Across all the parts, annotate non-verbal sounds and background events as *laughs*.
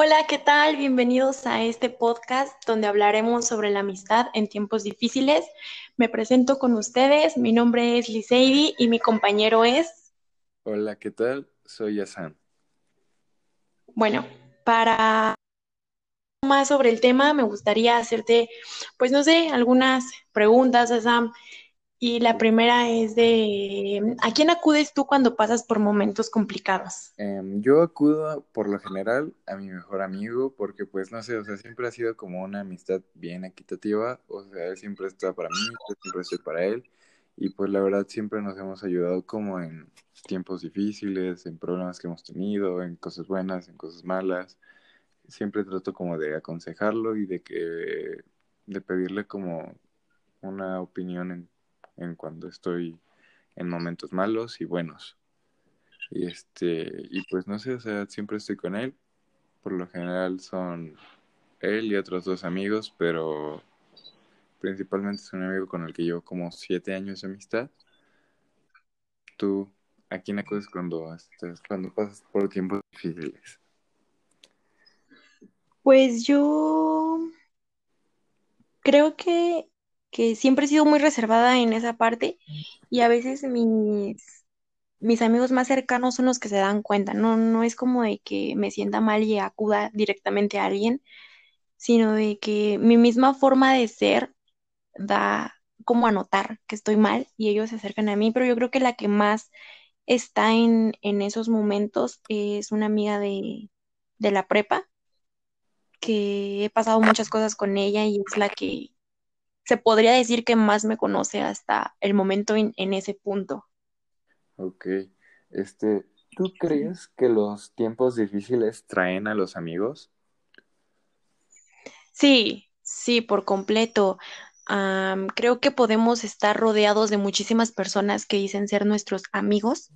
Hola, ¿qué tal? Bienvenidos a este podcast donde hablaremos sobre la amistad en tiempos difíciles. Me presento con ustedes, mi nombre es Liseidi y mi compañero es... Hola, ¿qué tal? Soy Asan. Bueno, para más sobre el tema, me gustaría hacerte, pues no sé, algunas preguntas, Asam. Y la primera es de, ¿a quién acudes tú cuando pasas por momentos complicados? Em, yo acudo por lo general a mi mejor amigo porque pues no sé, o sea, siempre ha sido como una amistad bien equitativa, o sea, él siempre está para mí, siempre estoy para él y pues la verdad siempre nos hemos ayudado como en tiempos difíciles, en problemas que hemos tenido, en cosas buenas, en cosas malas. Siempre trato como de aconsejarlo y de que de pedirle como una opinión en en cuando estoy en momentos malos y buenos. Y este, y pues no sé, o sea, siempre estoy con él. Por lo general son él y otros dos amigos, pero principalmente es un amigo con el que llevo como siete años de amistad. ¿Tú a quién acudes cuando, cuando pasas por tiempos difíciles? Pues yo creo que que siempre he sido muy reservada en esa parte y a veces mis, mis amigos más cercanos son los que se dan cuenta. No, no es como de que me sienta mal y acuda directamente a alguien, sino de que mi misma forma de ser da como a notar que estoy mal y ellos se acercan a mí, pero yo creo que la que más está en, en esos momentos es una amiga de, de la prepa, que he pasado muchas cosas con ella y es la que se podría decir que más me conoce hasta el momento en, ese punto. Ok, este, ¿tú crees que los tiempos difíciles traen a los amigos? Sí, sí, por completo. creo que podemos estar rodeados de muchísimas personas que dicen ser nuestros amigos,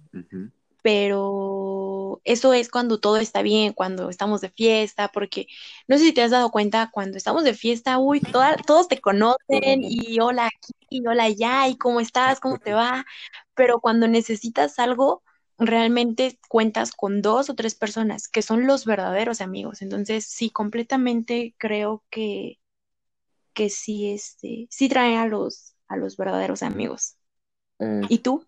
pero eso es cuando todo está bien, cuando estamos de fiesta, porque no sé si te has dado cuenta, cuando estamos de fiesta, uy, todos te conocen y hola aquí, y hola allá, y cómo estás, cómo te *laughs* va, pero cuando necesitas algo, realmente cuentas con dos o tres personas que son los verdaderos amigos. Entonces, sí, completamente creo que, que sí, este, sí trae a los, a los verdaderos amigos. ¿Y tú?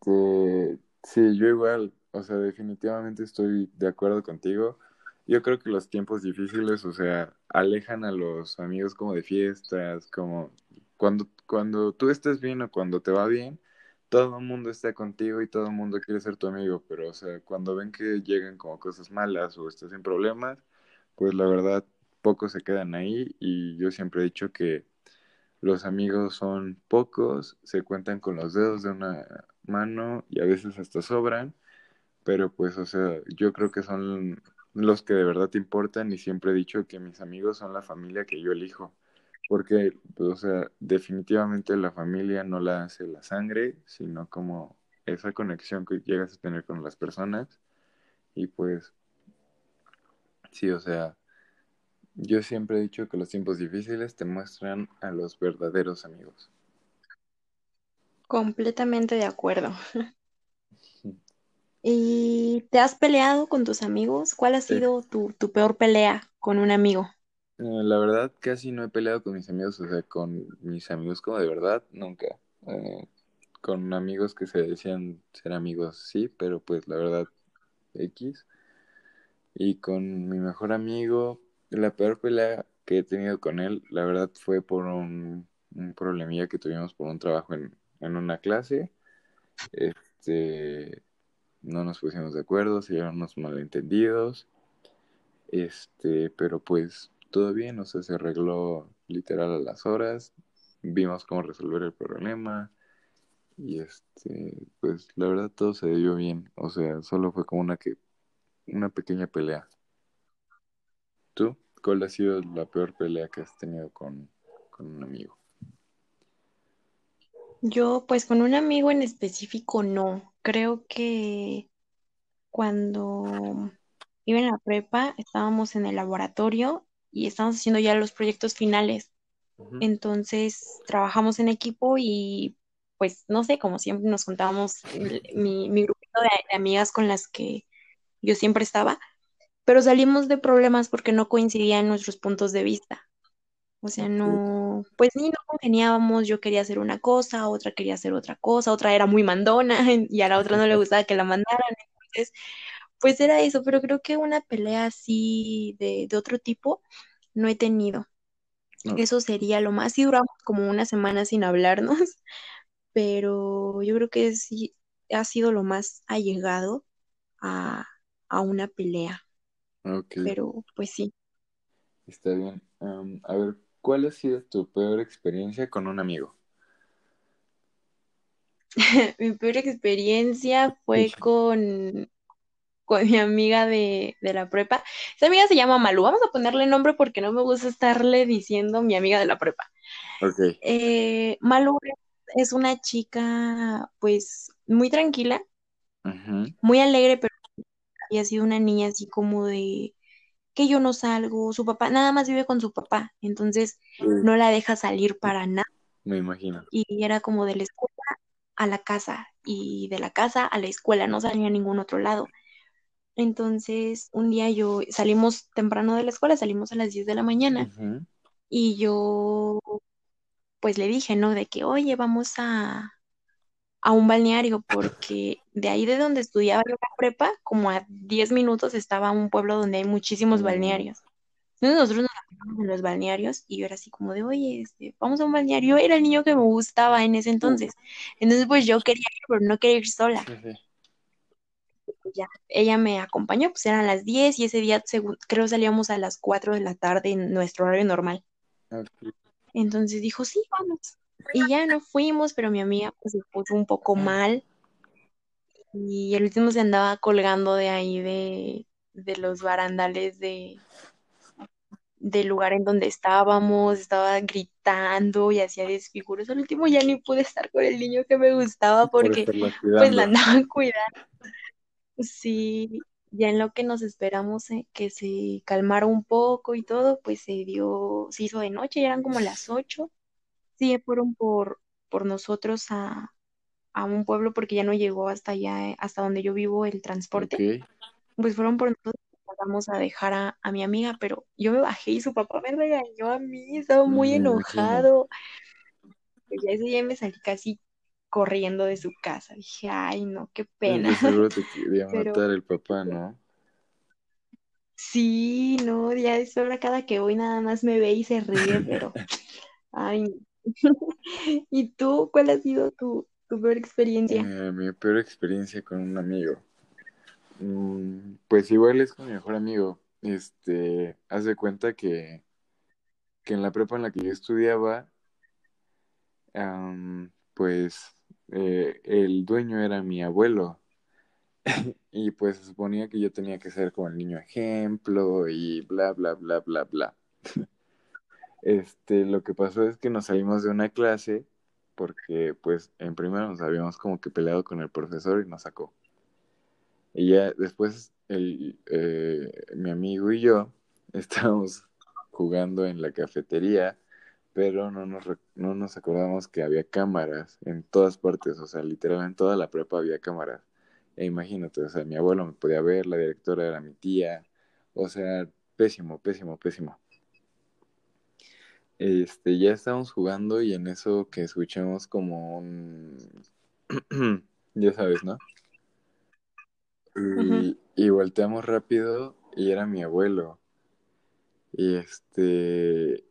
Sí, yo igual o sea, definitivamente estoy de acuerdo contigo. Yo creo que los tiempos difíciles, o sea, alejan a los amigos como de fiestas, como cuando, cuando tú estés bien o cuando te va bien, todo el mundo está contigo y todo el mundo quiere ser tu amigo, pero, o sea, cuando ven que llegan como cosas malas o estás en problemas, pues la verdad, pocos se quedan ahí y yo siempre he dicho que los amigos son pocos, se cuentan con los dedos de una mano y a veces hasta sobran pero pues, o sea, yo creo que son los que de verdad te importan y siempre he dicho que mis amigos son la familia que yo elijo, porque, pues, o sea, definitivamente la familia no la hace la sangre, sino como esa conexión que llegas a tener con las personas y pues, sí, o sea, yo siempre he dicho que los tiempos difíciles te muestran a los verdaderos amigos. Completamente de acuerdo. *laughs* ¿Y te has peleado con tus amigos? ¿Cuál ha sido tu, peor pelea con un amigo? Eh, la verdad, casi no he peleado con mis amigos, o sea, con mis amigos como de verdad, nunca. Eh, con amigos que se decían ser amigos, sí, pero pues la verdad, X. Y con mi mejor amigo, la peor pelea que he tenido con él, la verdad, fue por un, un problemilla que tuvimos por un trabajo en, en una clase. Este no nos pusimos de acuerdo, se llevaron unos malentendidos, este, pero pues todo bien, o sea, se arregló literal a las horas, vimos cómo resolver el problema y este, pues la verdad todo se dio bien, o sea, solo fue como una que una pequeña pelea. ¿Tú? ¿Cuál ha sido la peor pelea que has tenido con, con un amigo? Yo, pues con un amigo en específico, no. Creo que cuando iba en la prepa, estábamos en el laboratorio y estábamos haciendo ya los proyectos finales. Entonces, trabajamos en equipo y, pues, no sé, como siempre nos contábamos, mi, mi grupito de, amigas con las que yo siempre estaba, pero salimos de problemas porque no coincidían nuestros puntos de vista. O sea, Ok. No, pues ni no congeniábamos, yo quería hacer una cosa, otra quería hacer otra cosa, otra era muy mandona *laughs* y a la otra no le gustaba que la mandaran. Entonces, pues era eso, pero creo que una pelea así de, de otro tipo no he tenido. No, Eso sería lo más. Sí duramos como una semana sin hablarnos, *laughs* pero yo creo que sí ha sido lo más allegado a, a una pelea. Pero pues sí. está bien. A ver, ¿cuál ha sido tu peor experiencia con un amigo? *laughs* Mi peor experiencia Sí. fue con, con mi amiga de, de la prepa. Esa amiga se llama Malu. Vamos a ponerle nombre porque no me gusta estarle diciendo mi amiga de la prepa. Ok. Eh, Malu es una chica pues muy tranquila, muy alegre, pero había sido una niña así como de que yo no salgo, su papá nada más vive con su papá, entonces no la deja salir para nada me imagino. y era como de la escuela a la casa y de la casa a la escuela, no salía a ningún otro lado. Entonces, un día yo salimos temprano de la escuela, salimos a las 10 de la mañana y yo pues le dije, ¿no? De que, oye, vamos a, a un balneario porque de ahí de donde estudiaba yo la prepa, como a 10 minutos estaba un pueblo donde hay muchísimos Mm, balnearios. Entonces nosotros nos quedamos en los balnearios y yo era así como de, oye, este, vamos a un balneario. Era el niño que me gustaba en ese entonces. Entonces pues yo quería ir, pero no quería ir sola. sí, sí. Ya, ella me acompañó, pues eran las 10 y ese día segu- creo salíamos a las 4 de la tarde en nuestro horario normal. Entonces dijo, sí, vamos. Y ya no fuimos, pero mi amiga pues se puso un poco mal y el último se andaba colgando de ahí de, de los barandales de, del lugar en donde estábamos, estaba gritando y hacía desfiguros. Al último ya ni pude estar con el niño que me gustaba Por porque estarla pues la andaban *laughs* cuidando. Sí, ya en lo que nos esperamos eh, que se calmara un poco y todo, pues se dio, se hizo de noche, ya eran como las ocho. Sí, fueron por, por nosotros a, a un pueblo porque ya no llegó hasta allá, eh, hasta donde yo vivo el transporte. Pues fueron por nosotros, vamos a dejar a, a mi amiga, pero yo me bajé y su papá me regañó a mí, estaba muy enojado. Pues ya ese día me salí casi corriendo de su casa. Dije, ay, no, qué pena. De seguro te *laughs* quería Pero matar el papá, ¿no? sí, no, ya es hora cada que voy nada más me ve y se ríe, pero, *laughs* ay. *laughs* ¿Y tú, cuál ha sido tu, tu peor experiencia? Eh, mi peor experiencia con un amigo. Mm, pues igual es con mi mejor amigo. Este, haz de cuenta que, que en la prepa en la que yo estudiaba, pues eh, el dueño era mi abuelo. *laughs* Y pues se suponía que yo tenía que ser como el niño ejemplo y bla, bla, bla, bla, bla. *laughs* Este, lo que pasó es que nos salimos de una clase porque pues en primero nos habíamos como que peleado con el profesor y nos sacó. Y ya después eh, mi amigo y yo *laughs* estábamos jugando en la cafetería, pero no nos, no nos acordamos que había cámaras en todas partes, o sea, literal en toda la prepa había cámaras. E imagínate, o sea, mi abuelo me podía ver, la directora era mi tía, o sea, pésimo, pésimo, pésimo. Este, ya estábamos jugando y en eso que escuchamos como un... *clears throat* ya sabes, ¿no? Y, y volteamos rápido y era mi abuelo. Y este...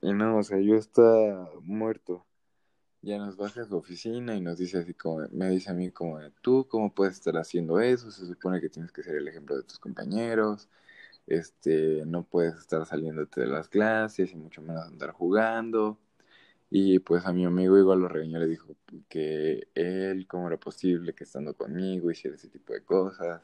Y no, o sea, yo estaba muerto. Ya nos baja a su oficina y nos dice así como, me dice a mí como, tú, ¿cómo puedes estar haciendo eso? Se supone que tienes que ser el ejemplo de tus compañeros. Este, no puedes estar saliéndote de las clases y mucho menos andar jugando. Y pues a mi amigo igual lo regañó, le dijo que él, cómo era posible que estando conmigo hiciera ese tipo de cosas,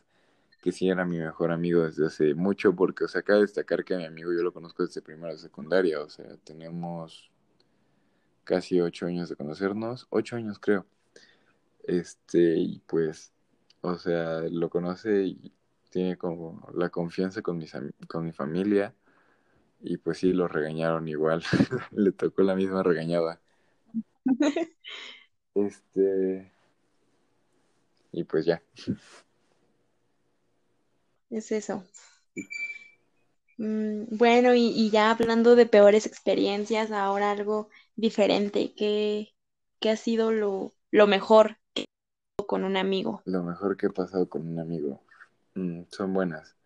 que sí era mi mejor amigo desde hace mucho, porque, o sea, cabe destacar que a mi amigo yo lo conozco desde primero de secundaria, o sea, tenemos casi ocho años de conocernos, ocho años creo, este, y pues, o sea, lo conoce y tiene como la confianza con, mis, con mi familia, y pues sí, lo regañaron igual, *laughs* le tocó la misma regañada. *laughs* Este, y pues ya. Es eso. Mm, bueno, y, y ya hablando de peores experiencias, ahora algo diferente. ¿Qué, qué ha sido lo, lo mejor que con un amigo? Lo mejor que he pasado con un amigo. Mm, son buenas.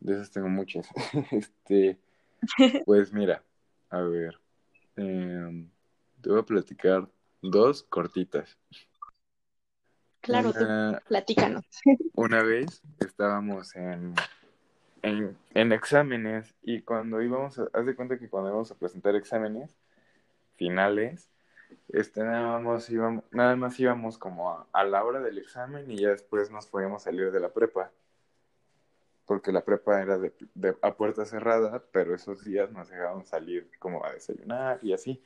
De esas tengo muchas. *laughs* este, *laughs* pues mira, a ver. em, te voy a platicar dos cortitas. Claro, tú Una, platícanos. *laughs* una vez estábamos en, en, en exámenes y cuando íbamos a, haz de cuenta que cuando íbamos a presentar exámenes finales, este, nada más íbamos, nada más íbamos como a, a la hora del examen y ya después nos podíamos salir de la prepa, porque la prepa era de, de- a puerta cerrada, pero esos días nos dejaban salir como a desayunar y así.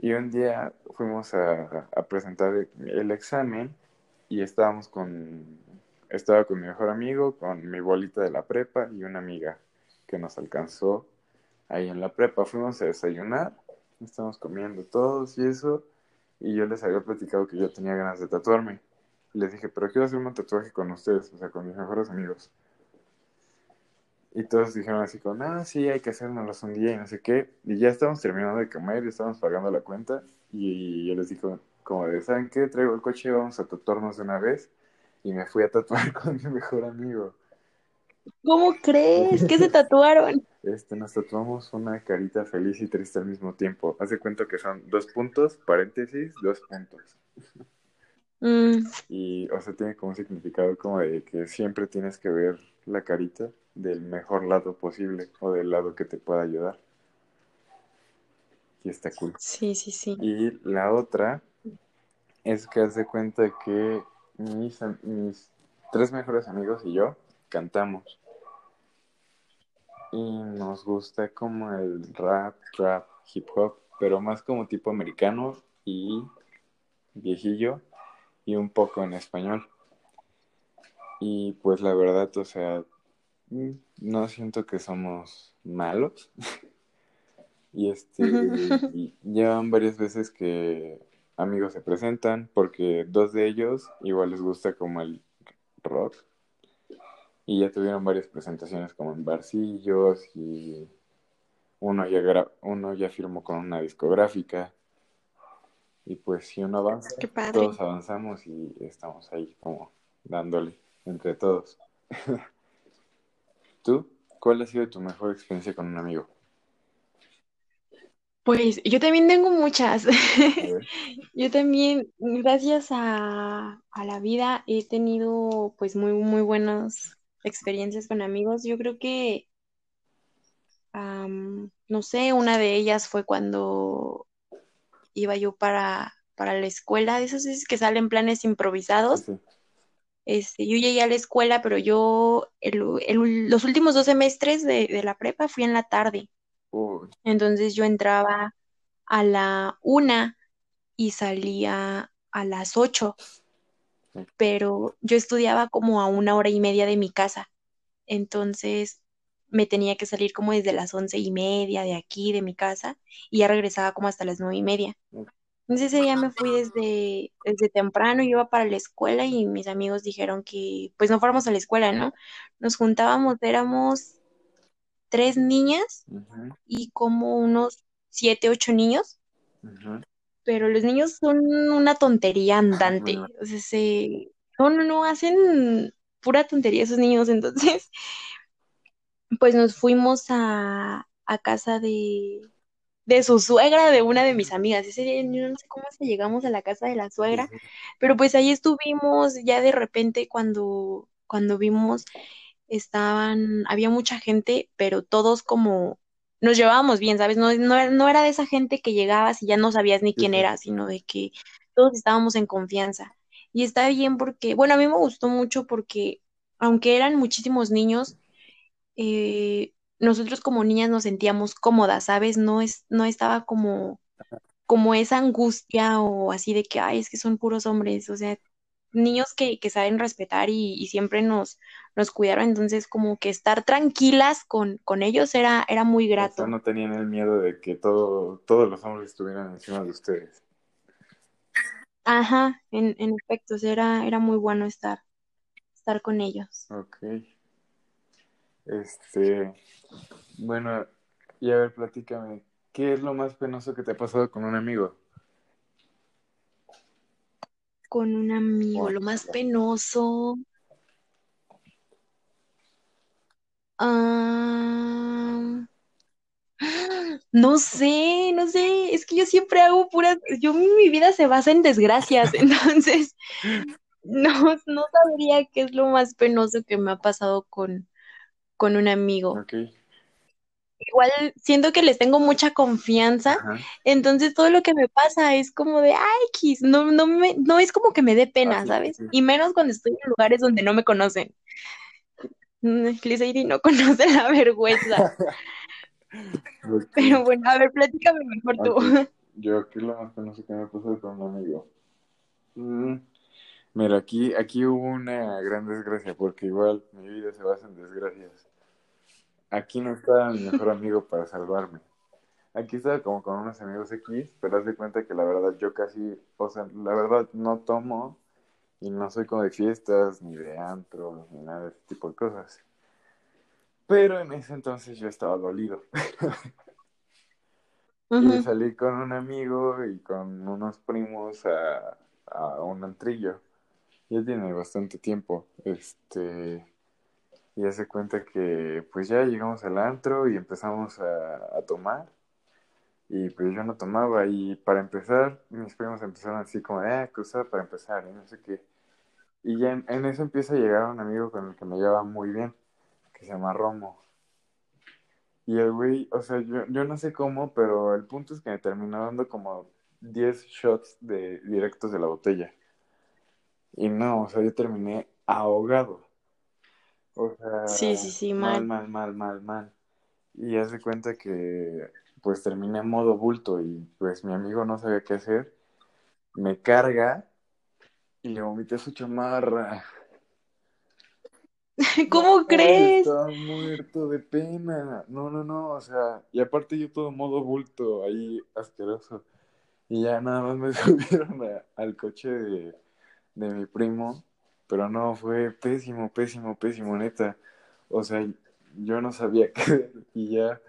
Y un día fuimos a, a presentar el, examen y estábamos con, estaba con mi mejor amigo, con mi bolita de la prepa y una amiga que nos alcanzó ahí en la prepa. Fuimos a desayunar, estábamos comiendo todos y eso, y yo les había platicado que yo tenía ganas de tatuarme. Les dije, pero quiero hacerme un tatuaje con ustedes, o sea, con mis mejores amigos. Y todos dijeron así como, ah, sí, hay que hacérnoslos un día y no sé qué. Y ya estábamos terminando de comer y estábamos pagando la cuenta. Y yo les dije, como de, ¿saben qué? Traigo el coche, vamos a tatuarnos de una vez. Y me fui a tatuar *laughs* con mi mejor amigo. ¿Cómo crees? ¿Qué se tatuaron? Este, nos tatuamos una carita feliz y triste al mismo tiempo. Hace cuenta que son dos puntos, paréntesis, dos puntos. Mm, Y, o sea, tiene como un significado como de que siempre tienes que ver la carita del mejor lado posible o del lado que te pueda ayudar. Y está cool. sí, sí, sí. Y la otra es que haz de cuenta que mis, mis tres mejores amigos y yo cantamos. Y nos gusta como el rap, trap, hip hop, pero más como tipo americano y viejillo y un poco en español. Y pues la verdad, o sea, no siento que somos malos. *laughs* Y este, y llevan varias veces que amigos se presentan, porque dos de ellos igual les gusta como el rock. Y ya tuvieron varias presentaciones como en barcillos y uno ya, gra- uno ya firmó con una discográfica. Y pues si uno avanza, todos avanzamos y estamos ahí como dándole entre todos. *laughs* ¿Tú? ¿Cuál ha sido tu mejor experiencia con un amigo? Pues yo también tengo muchas. *laughs* Yo también, gracias a, a la vida, he tenido pues muy, muy buenas experiencias con amigos. Yo creo que, no sé, una de ellas fue cuando iba yo para, para la escuela, de esas veces que salen planes Sí, improvisados. sí. Este, yo llegué a la escuela, pero yo el- el- los últimos dos semestres de, de la prepa fui en la tarde. Uy, Entonces yo entraba a la una y salía a las ocho, pero yo estudiaba como a una hora y media de mi casa. Entonces me tenía que salir como desde las once y media de aquí, de mi casa, y ya regresaba como hasta las nueve y media. Entonces ese día me fui desde, desde temprano, yo iba para la escuela y mis amigos dijeron que pues no fuéramos a la escuela, ¿no? Nos juntábamos, éramos tres niñas y como unos siete, ocho niños, pero los niños son una tontería andante. O sea, se... No, no, no, hacen pura tontería esos niños. Entonces, pues nos fuimos a, a casa de, de su suegra, de una de mis amigas. Ese día no sé cómo se llegamos a la casa de la suegra, sí. pero pues ahí estuvimos, ya de repente cuando, cuando vimos, estaban, había mucha gente, pero todos como nos llevábamos bien, ¿sabes? No, no, era- no era de esa gente que llegabas y ya no sabías ni quién sí. era, sino de que todos estábamos en confianza. Y está bien porque, bueno, a mí me gustó mucho porque aunque eran muchísimos niños, eh, nosotros como niñas nos sentíamos cómodas, ¿sabes? No es, no estaba como, como esa angustia o así de que, ay, es que son puros hombres, o sea, niños que, que saben respetar y, y siempre nos, nos cuidaron, entonces como que estar tranquilas con, con ellos era, era muy O sea, grato. no tenían el miedo de que todo, todos los hombres estuvieran encima de ustedes. Ajá, en, en efecto, era, era muy bueno estar, estar con ellos. Ok. Este, bueno, y a ver, platícame, ¿qué es lo más penoso que te ha pasado con un amigo? Con un amigo, lo más penoso. Ah, no sé, no sé, es que yo siempre hago puras, yo mi vida se basa en desgracias, *laughs* entonces no, no sabría qué es lo más penoso que me ha pasado con, con un amigo. Ok, Igual siento que les tengo mucha confianza, ajá, entonces todo lo que me pasa es como de, ay, X, no, no me, no es como que me dé pena, así, ¿sabes? sí, Y menos cuando estoy en lugares donde no me conocen. Mm, Lizairi no *laughs* conoce la vergüenza. Pero bueno, a ver, platícame mejor tú. ok, *laughs* yo, ¿qué es lo más que me ha pasado con un amigo? Mm, Mira, aquí, aquí hubo una gran desgracia, porque igual mi vida se basa en desgracias. Aquí no estaba mi mejor amigo para salvarme. Aquí estaba como con unos amigos X, pero haz de cuenta que la verdad yo casi, o sea, la verdad no tomo y no soy como de fiestas, ni de antro, ni nada de ese tipo de cosas. Pero en ese entonces yo estaba dolido. *laughs* Y salí con un amigo y con unos primos a, a un antrillo. Ya tiene bastante tiempo. Este, y hace cuenta que pues ya llegamos al antro y empezamos a, tomar. Y pues yo no tomaba. Y para empezar, mis primos empezaron así como, eh, cruzar para empezar, y no sé qué. Y ya en, eso empieza a llegar un amigo con el que me lleva muy bien, que se llama Romo. Y el güey, o sea, yo, yo no sé cómo, pero el punto es que me terminó dando como 10 shots de directos de la botella. Y no, o sea, yo terminé ahogado. O Sí, sí, sea, sí, mal, mal. mal, mal, mal, mal. Y hace cuenta que pues terminé en modo bulto y pues mi amigo no sabía qué hacer. Me carga y le vomité su chamarra. *laughs* ¿Cómo No, crees? estaba muerto de pena. No, no, no, o sea, y aparte yo todo modo bulto ahí asqueroso. Y ya nada más me *laughs* subieron a- al coche de, de mi primo, pero no, fue pésimo, pésimo, pésimo, neta. O sea, yo no sabía *laughs* qué y ya,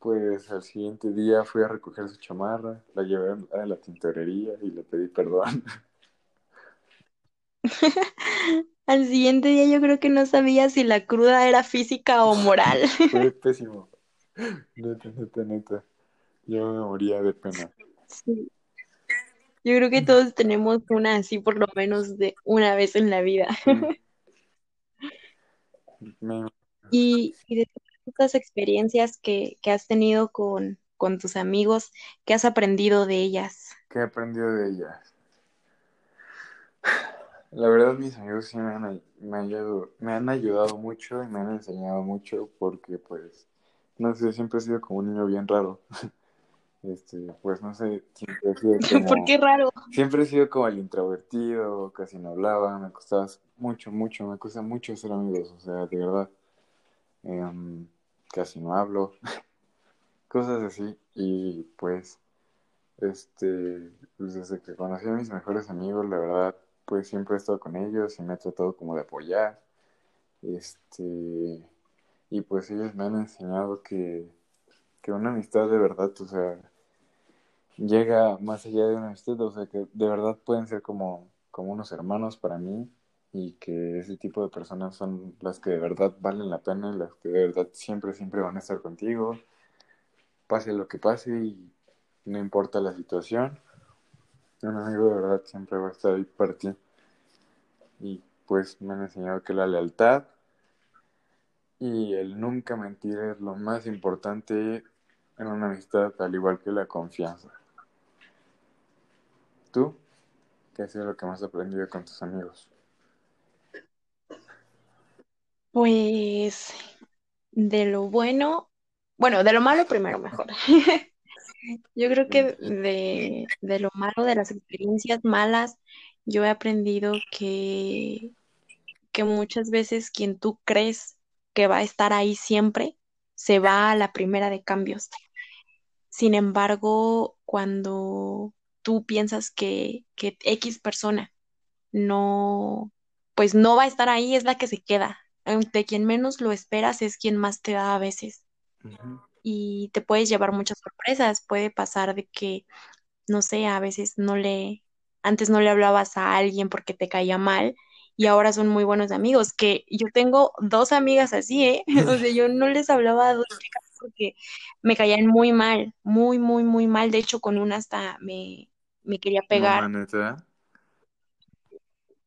pues al siguiente día fui a recoger su chamarra, la llevé a la tintorería y le pedí perdón. *laughs* *laughs* Al siguiente día yo creo que no sabía si la cruda era física o moral. Fue pésimo, neta, neta, neta. Yo me moría de pena. Sí. Yo creo que todos tenemos una así por lo menos de una vez en la vida. *laughs* Y, y de todas estas experiencias que, que has tenido con, con tus amigos, ¿qué has aprendido de ellas? ¿qué he aprendido de ellas? *sighs* La verdad, mis amigos sí me han, me han ayudado, me han ayudado mucho y me han enseñado mucho porque, pues, no sé, siempre he sido como un niño bien raro. *laughs* Este, pues, no sé, siempre he sido *laughs* ¿Por como, qué raro? siempre he sido como el introvertido, casi no hablaba, me costaba mucho, mucho, me cuesta mucho hacer amigos, o sea, de verdad, em, casi no hablo, *laughs* cosas así. Y, pues, este, pues desde que conocí a mis mejores amigos, la verdad, pues siempre he estado con ellos y me he tratado como de apoyar. Este, y pues ellos me han enseñado que, que una amistad de verdad, o sea, llega más allá de una amistad, o sea, que de verdad pueden ser como, como unos hermanos para mí y que ese tipo de personas son las que de verdad valen la pena y las que de verdad siempre, siempre van a estar contigo, pase lo que pase y no importa la situación, un amigo de verdad siempre va a estar ahí para ti. Y pues me han enseñado que la lealtad Y el nunca mentir es lo más importante en una amistad, al igual que la confianza. ¿Tú? ¿Qué ha sido lo que más has aprendido con tus amigos? Pues de lo bueno, bueno, de lo malo primero mejor. *laughs* Yo creo que de, de lo malo, de las experiencias malas, yo he aprendido que, que muchas veces quien tú crees que va a estar ahí siempre, se va a la primera de cambios. Sin embargo, cuando tú piensas que, que X persona no, pues no va a estar ahí, es la que se queda. de quien menos lo esperas es quien más te da a veces. Y te puedes llevar muchas sorpresas. Puede pasar de que, no sé, a veces no le, antes no le hablabas a alguien porque te caía mal y ahora son muy buenos amigos. Que yo tengo dos amigas así, ¿eh? *laughs* O sea, yo no les hablaba a dos chicas porque me caían muy mal, muy, muy, muy mal. De hecho, con una hasta me, me quería No, pegar. neta.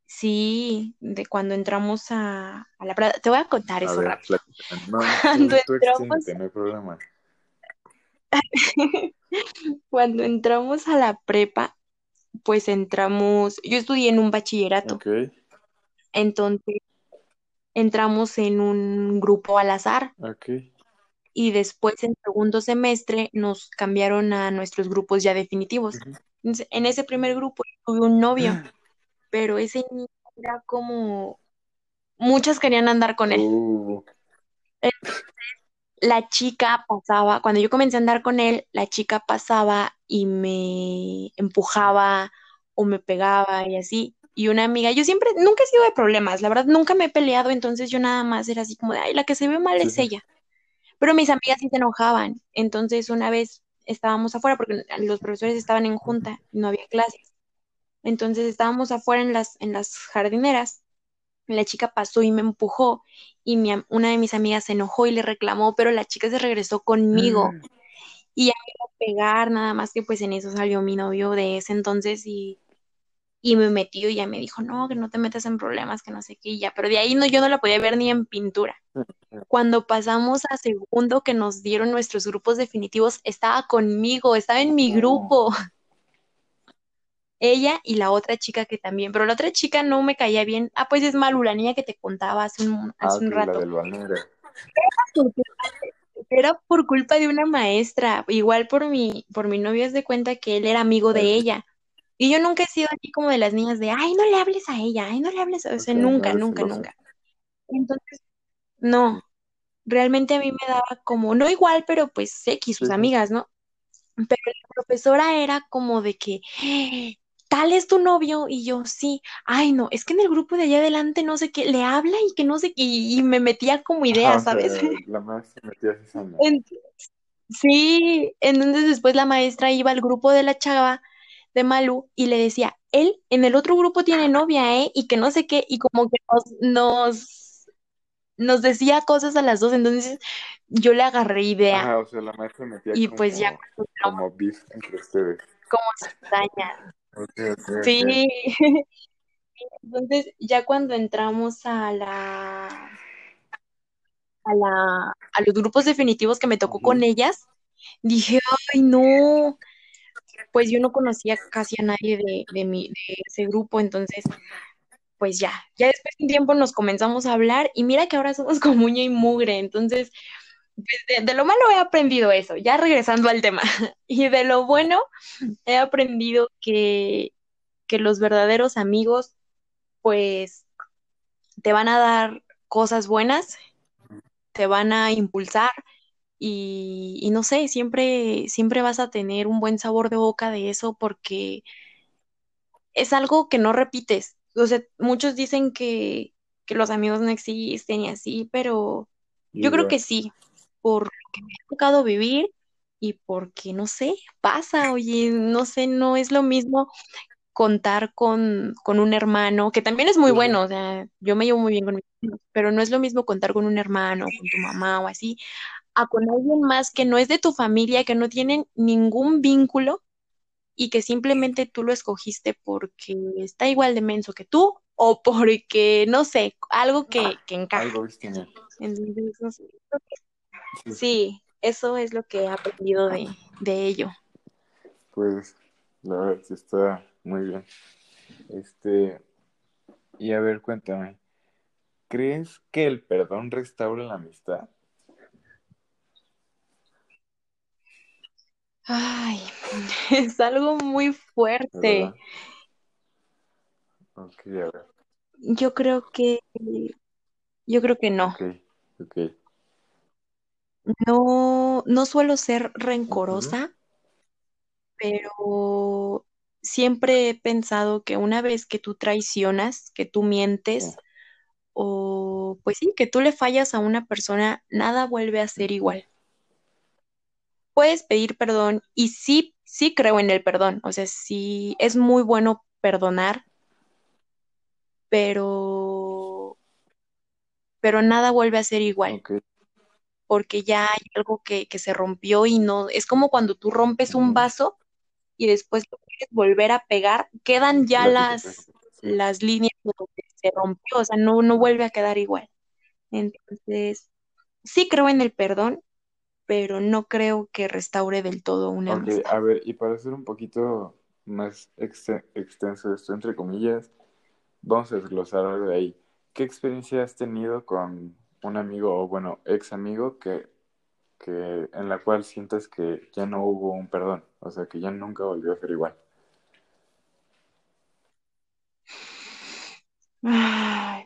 Sí, de cuando entramos a, a la Prada. Te voy a contar A eso ver, rápido. *laughs* No, Cuando tú, tú entramos, extiéndete, no hay problema. *laughs* cuando entramos a la prepa, pues entramos, yo estudié en un bachillerato, entonces entramos en un grupo al azar Ok. Y después en segundo semestre nos cambiaron a nuestros grupos ya definitivos. Entonces, en ese primer grupo tuve un novio, pero ese niño era como, muchas querían andar con él. Uh, la chica pasaba, cuando yo comencé a andar con él, la chica pasaba y me empujaba o me pegaba y así. Y una amiga, yo siempre, nunca he sido de problemas, la verdad, nunca me he peleado, entonces yo nada más era así como de, ay, la que se ve mal sí, es ella. Pero mis amigas sí se enojaban. Entonces una vez estábamos afuera porque los profesores estaban en junta y no había clases. Entonces estábamos afuera en las, en las jardineras. La chica pasó y me empujó y mi una de mis amigas se enojó y le reclamó, pero la chica se regresó conmigo y ya me iba a pegar, nada más que pues en eso salió mi novio de ese entonces y, y me metió y ya me dijo, no, que no te metas en problemas, que no sé qué, y ya, pero de ahí no, yo no la podía ver ni en pintura. Cuando pasamos a segundo que nos dieron nuestros grupos definitivos, estaba conmigo, estaba en mi grupo, ella y la otra chica que también, pero la otra chica no me caía bien. Ah, pues es Malu, la niña que te contaba hace un, Ah, hace un rato. del. Era por culpa de una maestra, igual por mi, por mi novio, es de cuenta que él era amigo de ella. Y yo nunca he sido así como de las niñas de, ay, no le hables a ella, ay, no le hables a... O O sea, nunca, nunca, nunca. Entonces, no, realmente a mí me daba como, no igual, pero pues X, sus Sí, sí. amigas, ¿no? Pero la profesora era como de que, tal es tu novio, y yo, sí, ay, no, es que en el grupo de allá adelante no sé qué, le habla y que no sé qué, y, y me metía como Ajá, idea, sea, ¿sabes? la maestra metía. *laughs* En- Sí, entonces después la maestra iba al grupo de la chava de Malu y le decía, él en el otro grupo tiene novia, ¿eh? Y que no sé qué, y como que nos, nos, nos decía cosas a las dos, entonces yo le agarré idea Ajá, o sea, la maestra metía y pues ya como, beef entre ustedes. como. Sí, *laughs* entonces ya cuando entramos a la, a la, a los grupos definitivos que me tocó con ellas, dije, ay, no, pues yo no conocía casi a nadie de, de mi, de ese grupo, entonces, pues ya, ya después de un tiempo nos comenzamos a hablar y mira que ahora somos *laughs* como uña y mugre, entonces, pues, de, de lo malo he aprendido eso, ya regresando al tema, *laughs* y de lo bueno he aprendido que, que los verdaderos amigos, pues, te van a dar cosas buenas, te van a impulsar y, y no sé, siempre, siempre vas a tener un buen sabor de boca de eso porque es algo que no repites. O sea, muchos dicen que, que los amigos no existen y así, pero yo creo que sí, por lo que me ha tocado vivir y porque, no sé, pasa, oye, no sé, no es lo mismo contar con, con un hermano, que también es muy bueno, o sea, yo me llevo muy bien con mis hermanos, pero no es lo mismo contar con un hermano, con tu mamá o así, a con alguien más que no es de tu familia, que no tienen ningún vínculo y que simplemente tú lo escogiste porque está igual de menso que tú o *laughs* porque, no sé, algo que, que encaja. Algo que Sí. eso es lo que he aprendido de, de ello. Pues, la verdad, sí está muy bien. Este, y a ver, cuéntame, ¿crees que el perdón restaura la amistad? Ay, *laughs* es algo muy fuerte. Yo creo que, yo creo que no. No, no suelo ser rencorosa, pero siempre he pensado que una vez que tú traicionas, que tú mientes o pues sí, que tú le fallas a una persona, nada vuelve a ser igual. Puedes pedir perdón y sí, sí creo en el perdón, o sea, sí es muy bueno perdonar, pero pero nada vuelve a ser igual, porque ya hay algo que, que se rompió y no, es como cuando tú rompes un vaso y después lo quieres volver a pegar, quedan ya las, las líneas de donde se rompió, o sea, no, no vuelve a quedar igual. Entonces, sí creo en el perdón, pero no creo que restaure del todo una Ok, amistad. a ver, y para hacer un poquito más exte- extenso esto, entre comillas, vamos a desglosar algo de ahí. ¿Qué experiencia has tenido con un amigo o, bueno, ex amigo que, que en la cual sientes que ya no hubo un perdón? O sea, que ya nunca volvió a ser igual.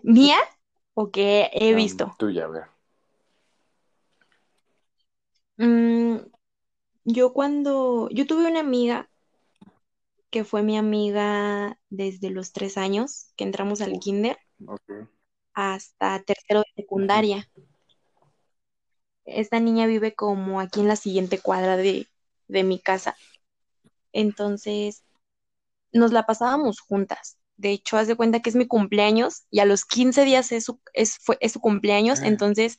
¿Mía? ¿O que he Um, visto? tuya, a ver. Mm, yo cuando, yo tuve una amiga que fue mi amiga desde los tres años, que entramos al kinder, hasta tercero de secundaria. Esta niña vive como aquí en la siguiente cuadra de, de mi casa. Entonces, nos la pasábamos juntas. De hecho, haz de cuenta que es mi cumpleaños y a los 15 días es su, es, fue, es su cumpleaños. Entonces,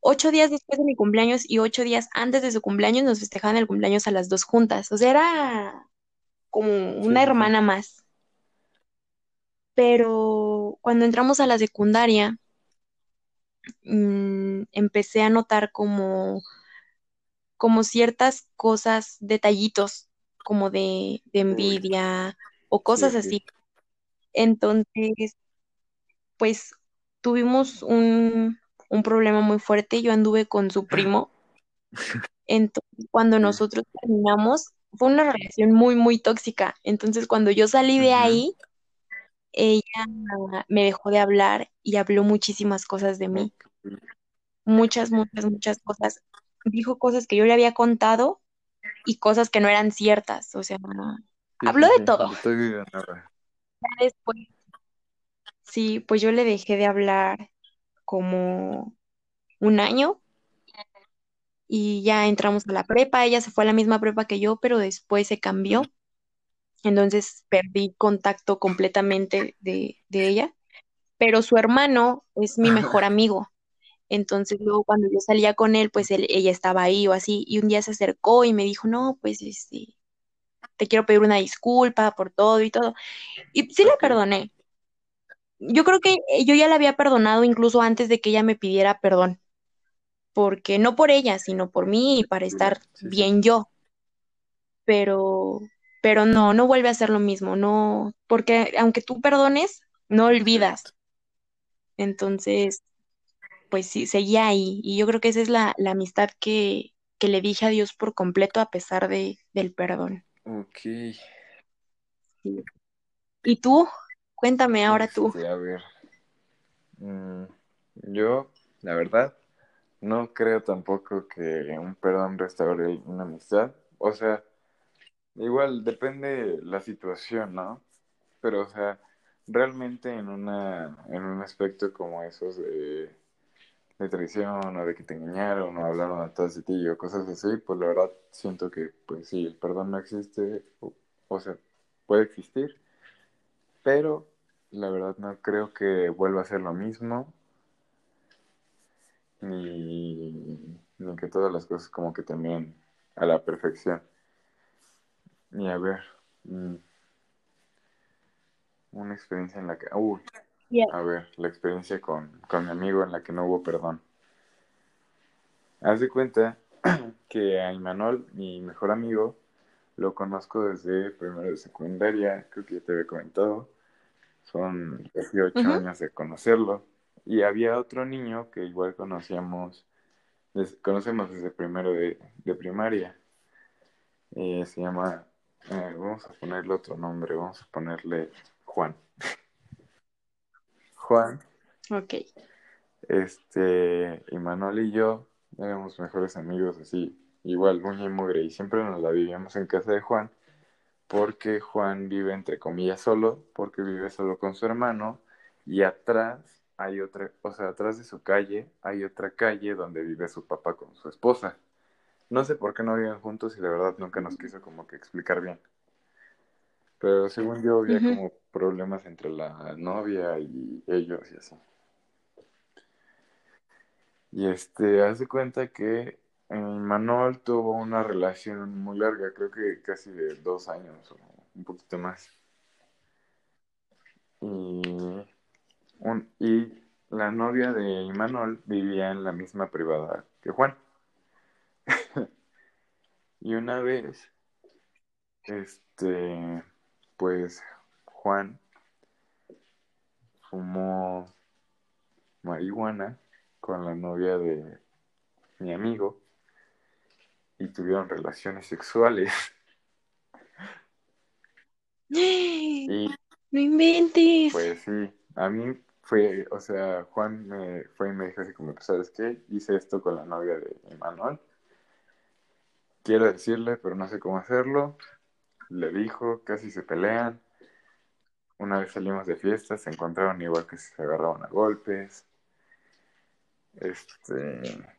ocho días después de mi cumpleaños y ocho días antes de su cumpleaños nos festejaban el cumpleaños a las dos juntas. O sea, era como una sí, hermana más. Pero cuando entramos a la secundaria, mm, empecé a notar como, como ciertas cosas, detallitos, como de, envidia o sí, cosas así. Entonces, pues tuvimos un, un problema muy fuerte. Yo anduve con su primo. *laughs* Entonces, cuando nosotros terminamos, fue una relación muy, muy tóxica. Entonces, cuando yo salí de ahí, ella me dejó de hablar y habló muchísimas cosas de mí. Muchas, muchas, muchas cosas. Dijo cosas que yo le había contado y cosas que no eran ciertas. O sea, Sí, habló sí, de sí. todo. Después, sí, pues yo le dejé de hablar como un año y ya entramos a la prepa. Ella se fue a la misma prepa que yo, pero después se cambió. Entonces perdí contacto completamente de, de ella. Pero su hermano es mi mejor amigo. Entonces luego cuando yo salía con él, pues él- ella estaba ahí o así. Y un día se acercó y me dijo, no, pues este, te quiero pedir una disculpa por todo y todo. Y sí la perdoné. Yo creo que yo ya la había perdonado incluso antes de que ella me pidiera perdón. Porque no por ella, sino por mí y para estar Sí, bien yo. Pero, pero no, no vuelve a ser lo mismo. No, porque aunque tú perdones, no olvidas. Entonces, pues sí, seguía ahí. Y yo creo que esa es la, la amistad que, que le dije a Dios por completo a pesar de, del perdón. Ok. Sí. ¿Y tú? Cuéntame ahora tú. Este, a ver. Mm, yo, la verdad, no creo tampoco que un perdón restaure una amistad. O sea, igual depende la situación, ¿no? Pero, o sea, realmente en una, en un aspecto como esos de, de traición o de que te engañaron o hablaron atrás de ti o cosas así, pues la verdad siento que, pues sí, el perdón no existe, o sea, puede existir, pero la verdad no creo que vuelva a ser lo mismo, ni, ni que todas las cosas como que terminen a la perfección. Ni a ver, mm, una experiencia en la que, Yeah. a ver, la experiencia con, con mi amigo en la que no hubo perdón. Haz de cuenta *clears throat* que a Imanol, mi mejor amigo, lo conozco desde primero de secundaria, creo que ya te había comentado. Son casi ocho Ujú. años de conocerlo. Y había otro niño que igual conocíamos, conocemos desde primero de, de primaria. Eh, se llama, eh, vamos a ponerle otro nombre, vamos a ponerle Juan. *laughs* Juan, Ok. este, Imanol y yo éramos mejores amigos así, igual, uña y mugre, y siempre nos la vivíamos en casa de Juan, porque Juan vive entre comillas solo, porque vive solo con su hermano, y atrás hay otra, o sea, atrás de su calle hay otra calle donde vive su papá con su esposa. No sé por qué no viven juntos y la verdad nunca nos quiso como que explicar bien. Pero según yo había como problemas entre la novia y ellos y así. Y este, hace cuenta que eh, Manuel tuvo una relación muy larga, creo que casi de dos años o un poquito más. Y, un, y la novia de Imanol vivía en la misma privada que Juan. *laughs* y una vez, este, pues Juan fumó marihuana con la novia de mi amigo y tuvieron relaciones sexuales. *laughs* y No inventes. pues sí, a mí fue, o sea, Juan me fue y me dijo así como, ¿sabes qué? Hice esto con la novia de Emanuel. Quiero decirle, pero no sé cómo hacerlo. Le dijo, casi se pelean. Una vez salimos de fiesta, se encontraron igual que se agarraban a golpes. Este,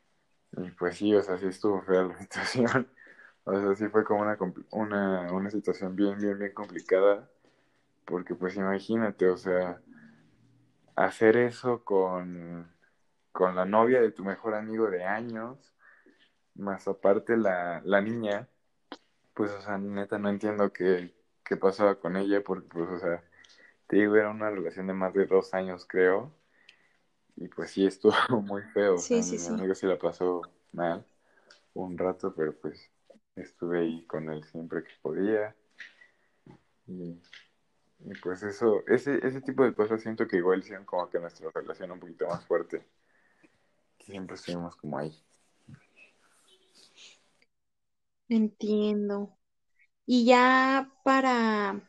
y pues sí, o sea, sí estuvo fea la *laughs* situación. O sea, sí fue como una, una, una situación bien, bien, bien complicada. Porque pues imagínate, o sea, hacer eso con, con la novia de tu mejor amigo de años, más aparte la, la niña, pues, o sea, neta no entiendo qué, qué pasaba con ella, porque pues, o sea, te digo, era una relación de más de dos años, creo. Y pues sí, estuvo *laughs* muy feo. Sí, sí, mi sí. amigo sí la pasó mal un rato, pero pues estuve ahí con él siempre que podía. Y, y pues eso, ese, ese tipo de cosas siento que igual hicieron como que nuestra relación un poquito más fuerte. Siempre estuvimos como ahí. Entiendo. Y ya para,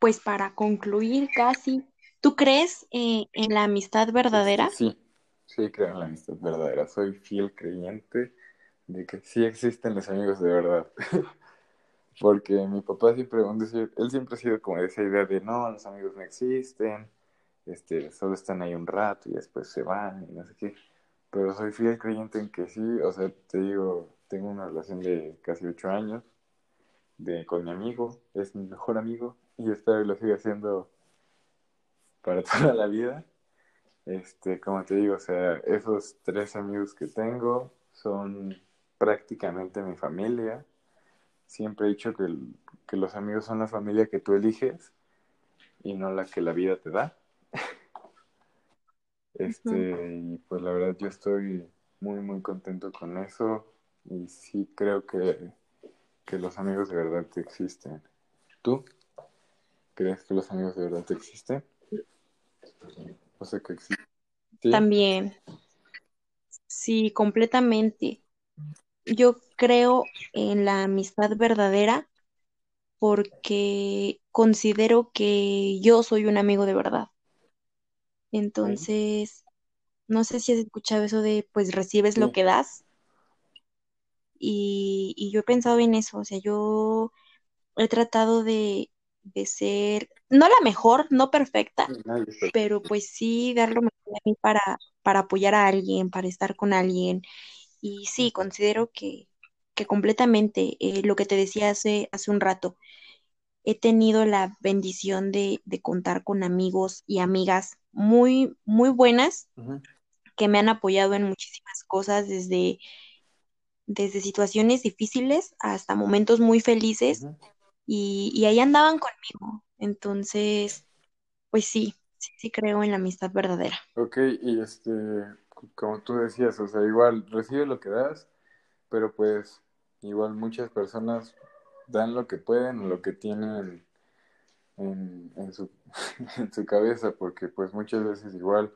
pues para concluir casi, ¿tú crees eh, en la amistad verdadera? sí, sí creo en la amistad verdadera. Soy fiel creyente de que sí existen los amigos de verdad. *laughs* Porque mi papá siempre, él siempre ha sido como de esa idea de no, los amigos no existen, este, solo están ahí un rato y después se van y no sé qué. Pero soy fiel creyente en que sí, o sea, te digo, tengo una relación de casi ocho años de, con mi amigo, es mi mejor amigo y espero que lo siga haciendo para *laughs* toda la vida. Este, como te digo, o sea, esos tres amigos que tengo son prácticamente mi familia. Siempre he dicho que, que los amigos son la familia que tú eliges y no la que la vida te da. *laughs* Este, y pues la verdad yo estoy muy, muy contento con eso y sí creo que, que los amigos de verdad existen. ¿Tú crees que los amigos de verdad existen? O sea, que. También, sí, completamente. Yo creo en la amistad verdadera porque considero que yo soy un amigo de verdad. Entonces, no sé si has escuchado eso de, pues recibes lo que das. Y, y yo he pensado en eso, o sea, yo he tratado de, de ser, no la mejor, no perfecta, pero pues sí dar lo mejor de mí para, para apoyar a alguien, para estar con alguien. Y sí, considero que, que completamente eh, lo que te decía hace, hace un rato, he tenido la bendición de, de contar con amigos y amigas muy, muy buenas que me han apoyado en muchísimas cosas, desde, desde situaciones difíciles hasta momentos muy felices. Y, y ahí andaban conmigo. Entonces, pues sí, sí, creo en la amistad verdadera. Ok, y este, como tú decías, o sea, igual recibe lo que das, pero pues igual muchas personas dan lo que pueden o lo que tienen en, en su, *laughs* en su cabeza, porque pues muchas veces igual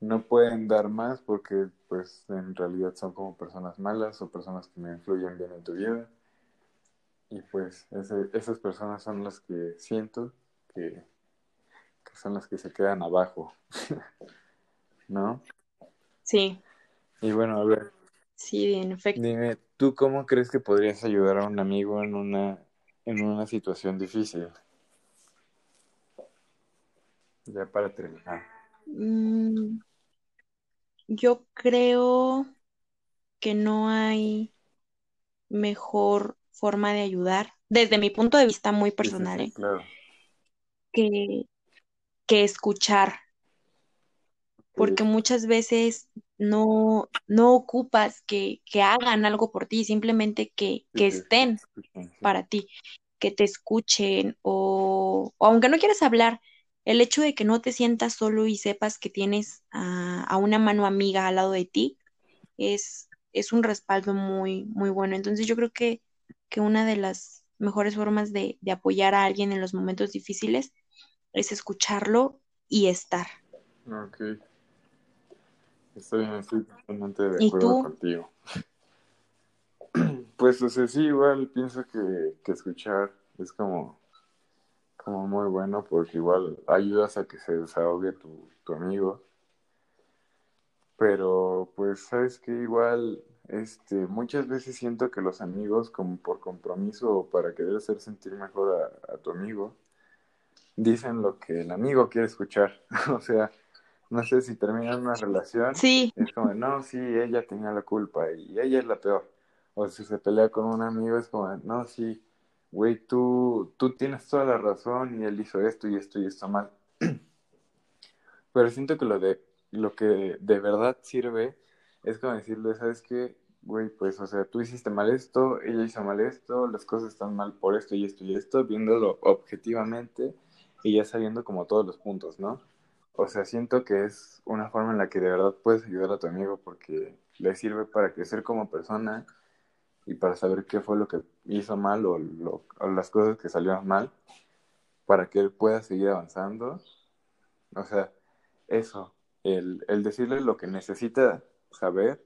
no pueden dar más porque pues en realidad son como personas malas o personas que no influyen bien en tu vida. Y pues ese- esas personas son las que siento que, que son las que se quedan abajo, *laughs* ¿no? Sí, Y bueno, a ver, sí, en efecto. dime, ¿tú cómo crees que podrías ayudar a un amigo en una, en una situación difícil? Ya para terminar. Mm, yo creo que no hay mejor forma de ayudar, desde mi punto de vista muy sí, personal, sí, ¿eh? claro. que, que escuchar, porque muchas veces no, no ocupas que, que hagan algo por ti, simplemente que, que estén para ti, que te escuchen o, o aunque no quieras hablar, el hecho de que no te sientas solo y sepas que tienes a, a una mano amiga al lado de ti es, es un respaldo muy, muy bueno. Entonces yo creo que, que una de las mejores formas de, de apoyar a alguien en los momentos difíciles es escucharlo y estar. Ok, estoy, estoy totalmente de ¿Y acuerdo contigo. *clears throat* Pues, o sea, sí, igual pienso que, que escuchar es como, como muy bueno porque igual ayudas a que se desahogue tu, tu amigo. Pero, pues, sabes que igual, este, muchas veces siento que los amigos, como por compromiso o para querer hacer sentir mejor a, a tu amigo, dicen lo que el amigo quiere escuchar. *laughs* O sea, no sé si terminan una relación, Sí, es como, no, sí, ella tenía la culpa y ella es la peor. O si se pelea con un amigo, es como, no, sí, güey, tú, tú tienes toda la razón y él hizo esto y esto y esto mal. *clears throat* Pero siento que lo de lo que de verdad sirve es como decirle, ¿sabes qué? Güey, pues, o sea, tú hiciste mal esto, ella hizo mal esto, las cosas están mal por esto y esto y esto, viéndolo objetivamente y ya sabiendo como todos los puntos, ¿no? O sea, siento que es una forma en la que de verdad puedes ayudar a tu amigo porque le sirve para crecer como persona y para saber qué fue lo que hizo mal o, lo, o las cosas que salieron mal para que él pueda seguir avanzando. O sea, eso, el, el decirle lo que necesita saber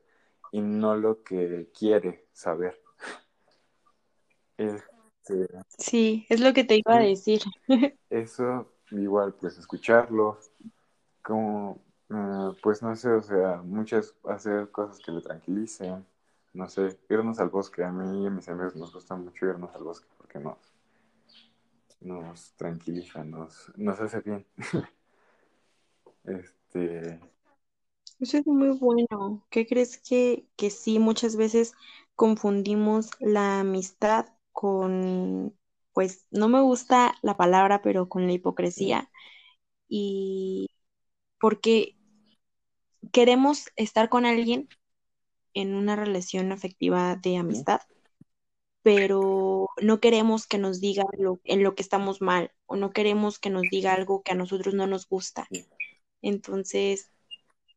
y no lo que quiere saber. *laughs* Este, sí, es lo que te iba a decir. *laughs* eso, igual, pues escucharlo, como, eh, pues no sé, o sea, muchas, hacer cosas que le tranquilicen, no sé, irnos al bosque. A mí y a mis amigos nos gusta mucho irnos al bosque porque nos, nos tranquiliza, nos, nos hace bien. *laughs* Este, Eso es muy bueno. ¿Qué crees que, que sí, muchas veces confundimos la amistad con, pues, no me gusta la palabra, pero con la sí, hipocresía? Y porque queremos estar con alguien en una relación afectiva de amistad, pero no queremos que nos diga lo, en lo que estamos mal o no queremos que nos diga algo que a nosotros no nos gusta. Entonces,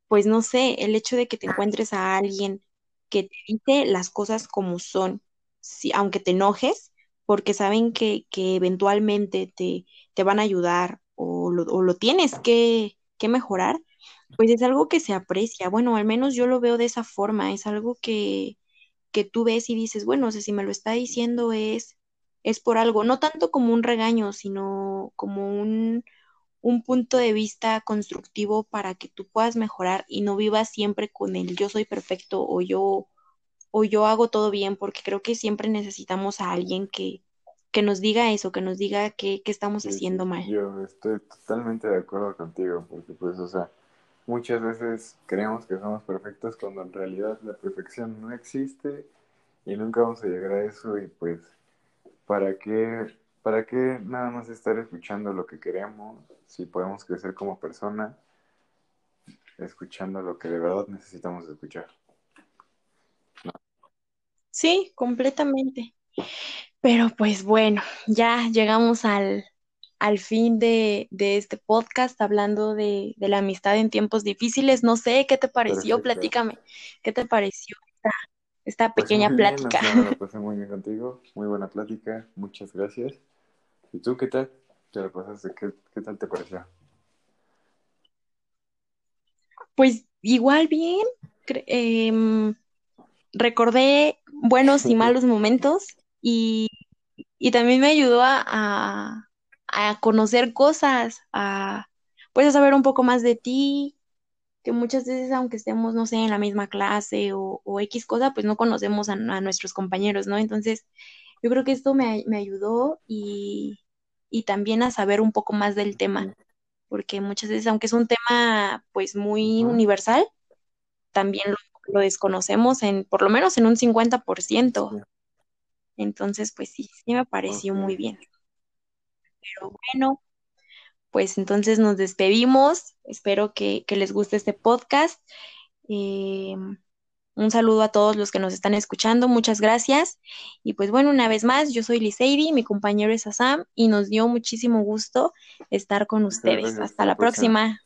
pues no sé, el hecho de que te encuentres a alguien que te dice las cosas como son, sí, aunque te enojes, porque saben que, que eventualmente te, te van a ayudar o lo, o lo tienes que, que mejorar, pues es algo que se aprecia. Bueno, al menos yo lo veo de esa forma, es algo que, que tú ves y dices, bueno, o sea, si me lo está diciendo es, es por algo, no tanto como un regaño, sino como un un punto de vista constructivo para que tú puedas mejorar y no vivas siempre con el yo soy perfecto o yo o yo hago todo bien, porque creo que siempre necesitamos a alguien que, que nos diga eso, que nos diga qué qué estamos sí, haciendo mal. yo estoy totalmente de acuerdo contigo porque pues, o sea, muchas veces creemos que somos perfectos cuando en realidad la perfección no existe y nunca vamos a llegar a eso y pues, ¿para qué, para qué nada más estar escuchando lo que queremos si podemos crecer como persona escuchando lo que de verdad necesitamos escuchar? Sí, completamente. Pero pues bueno, ya llegamos al, al fin de, de este podcast hablando de, de la amistad en tiempos difíciles. No sé, ¿qué te pareció? Perfecto. Platícame, ¿qué te pareció esta, esta Pues pequeña muy bien, o plática? la pasé muy bien contigo, muy buena plática, muchas gracias. ¿Y tú qué tal? ¿Te pasaste? ¿Qué, qué tal te pareció? Pues igual bien, em, recordé buenos y malos *laughs* momentos y, y también me ayudó a, a, a conocer cosas, a pues a saber un poco más de ti, que muchas veces aunque estemos, no sé, en la misma clase o, o X cosa, pues no conocemos a, a nuestros compañeros, ¿no? Entonces, yo creo que esto me, me ayudó y, y también a saber un poco más del tema. porque muchas veces, aunque es un tema pues muy universal, también lo, lo desconocemos en por lo menos en un 50%. Sí. Entonces, pues sí, sí me pareció muy bien. Pero bueno, pues entonces nos despedimos. Espero que, que les guste este podcast. Eh, un saludo a todos los que nos están escuchando. Muchas gracias. Y pues bueno, una vez más, yo soy Liseidi, mi compañero es Asam y nos dio muchísimo gusto estar con ustedes. Hasta la próxima.